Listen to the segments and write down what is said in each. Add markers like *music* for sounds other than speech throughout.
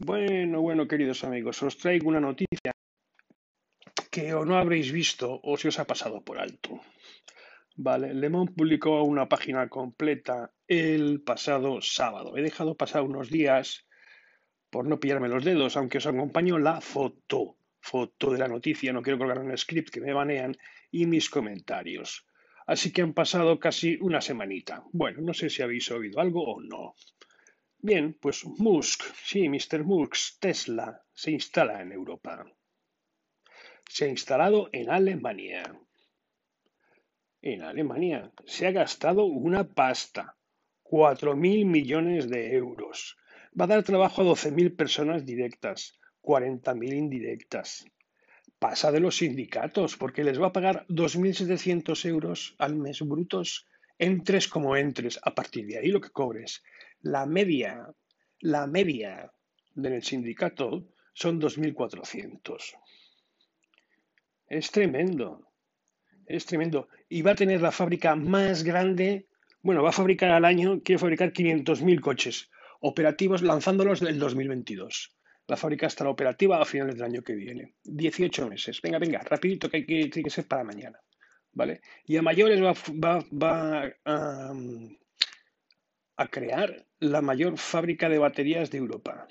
Bueno, bueno, queridos amigos, os traigo una noticia que o no habréis visto o se os ha pasado por alto. Vale, Le publicó una página completa el pasado sábado. He dejado pasar unos días por no pillarme los dedos, aunque os acompaño la foto, foto de la noticia, no quiero colgar un script que me banean, y mis comentarios. Así que han pasado casi una semanita. Bueno, no sé si habéis oído algo o no. Bien, pues Musk, sí, Mr. Musk, Tesla, se instala en Europa. Se ha instalado en Alemania. En Alemania se ha gastado una pasta, cuatro mil millones de euros. Va a dar trabajo a 12.000 personas directas, 40.000 indirectas. Pasa de los sindicatos, porque les va a pagar 2.700 euros al mes brutos, entres como entres, a partir de ahí lo que cobres. La media, la media del sindicato son 2.400. Es tremendo, es tremendo. Y va a tener la fábrica más grande, bueno, va a fabricar al año, quiere fabricar 500.000 coches operativos lanzándolos del 2022. La fábrica estará operativa a finales del año que viene. 18 meses. Venga, venga, rapidito que, que tiene que ser para mañana. ¿Vale? Y a mayores va, va, a crear la mayor fábrica de baterías de Europa.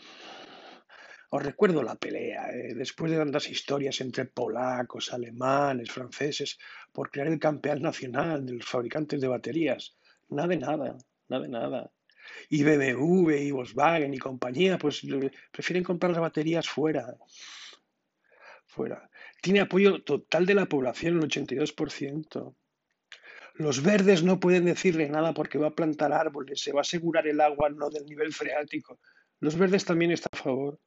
Os recuerdo la pelea, eh, después de tantas historias entre polacos, alemanes, franceses, por crear el campeón nacional de los fabricantes de baterías. Nada de nada, nada de nada. Y BMW y Volkswagen y compañía, pues prefieren comprar las baterías fuera. Fuera. Tiene apoyo total de la población, el 82%. Los verdes no pueden decirle nada porque va a plantar árboles, se va a asegurar el agua no del nivel freático. Los verdes también están a favor.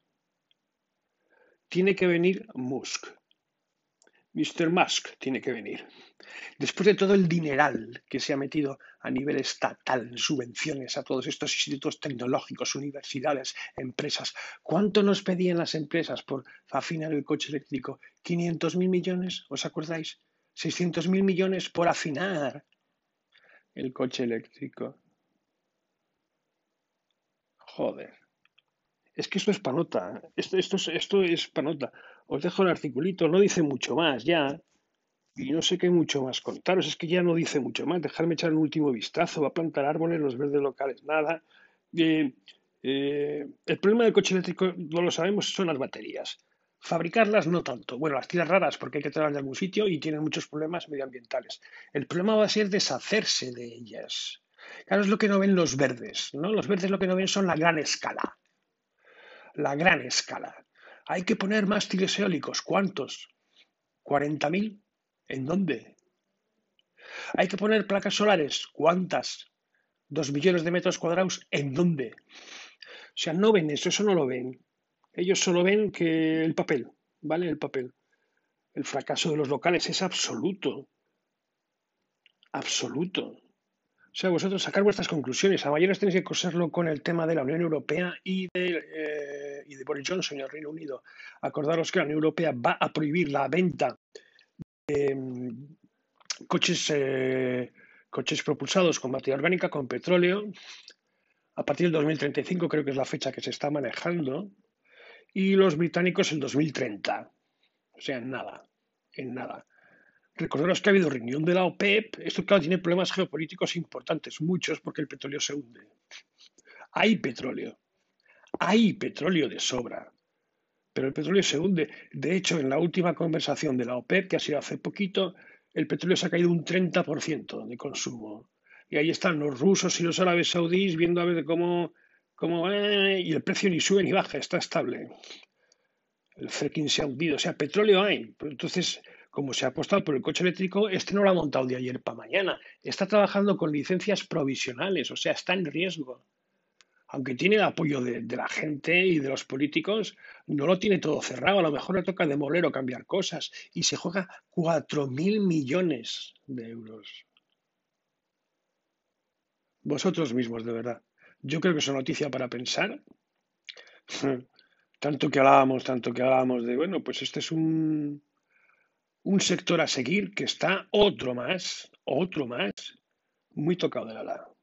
Tiene que venir Musk. Mr. Musk tiene que venir. Después de todo el dineral que se ha metido a nivel estatal en subvenciones a todos estos institutos tecnológicos, universidades, empresas, ¿cuánto nos pedían las empresas por afinar el coche eléctrico? ¿500.000 millones? ¿Os acordáis? 600.000 millones por afinar el coche eléctrico. Joder. Es que esto es panota. Esto, esto, esto es panota. Os dejo el articulito, no dice mucho más ya. Y no sé qué mucho más contaros, es que ya no dice mucho más. Dejarme echar un último vistazo, va a plantar árboles, los verdes locales, nada. Eh, eh, el problema del coche eléctrico, no lo sabemos, son las baterías. Fabricarlas no tanto. Bueno, las tiras raras porque hay que traerlas de algún sitio y tienen muchos problemas medioambientales. El problema va a ser deshacerse de ellas. Claro, es lo que no ven los verdes, ¿no? Los verdes lo que no ven son la gran escala. La gran escala. Hay que poner mástiles eólicos. ¿Cuántos? ¿40.000? ¿En dónde? Hay que poner placas solares. ¿Cuántas? ¿Dos millones de metros cuadrados? ¿En dónde? O sea, no ven eso, eso no lo ven. Ellos solo ven que el papel, ¿vale? El papel. El fracaso de los locales es absoluto. Absoluto. O sea, vosotros sacar vuestras conclusiones. A mayores tenéis que coserlo con el tema de la Unión Europea y de, eh, y de Boris Johnson y el Reino Unido. Acordaros que la Unión Europea va a prohibir la venta de mm, coches, eh, coches propulsados con materia orgánica, con petróleo, a partir del 2035 creo que es la fecha que se está manejando y los británicos en 2030. O sea, en nada, en nada. Recordaros que ha habido reunión de la OPEP. Esto, claro, tiene problemas geopolíticos importantes, muchos, porque el petróleo se hunde. Hay petróleo. Hay petróleo de sobra. Pero el petróleo se hunde. De hecho, en la última conversación de la OPEP, que ha sido hace poquito, el petróleo se ha caído un 30% de consumo. Y ahí están los rusos y los árabes saudíes viendo a ver cómo como, eh, y el precio ni sube ni baja, está estable. El fracking se ha hundido, o sea, petróleo hay. Pero entonces, como se ha apostado por el coche eléctrico, este no lo ha montado de ayer para mañana. Está trabajando con licencias provisionales, o sea, está en riesgo. Aunque tiene el apoyo de, de la gente y de los políticos, no lo tiene todo cerrado. A lo mejor le toca demoler o cambiar cosas. Y se juega 4.000 millones de euros. Vosotros mismos, de verdad. Yo creo que es una noticia para pensar. *laughs* Tanto que hablábamos, tanto que hablábamos de, bueno, pues este es un, un sector a seguir que está otro más, otro más, muy tocado de la lado.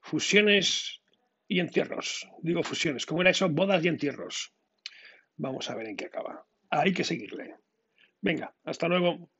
Fusiones y entierros. Digo fusiones. ¿Cómo era eso? Bodas y entierros. Vamos a ver en qué acaba. Hay que seguirle. Venga, hasta luego.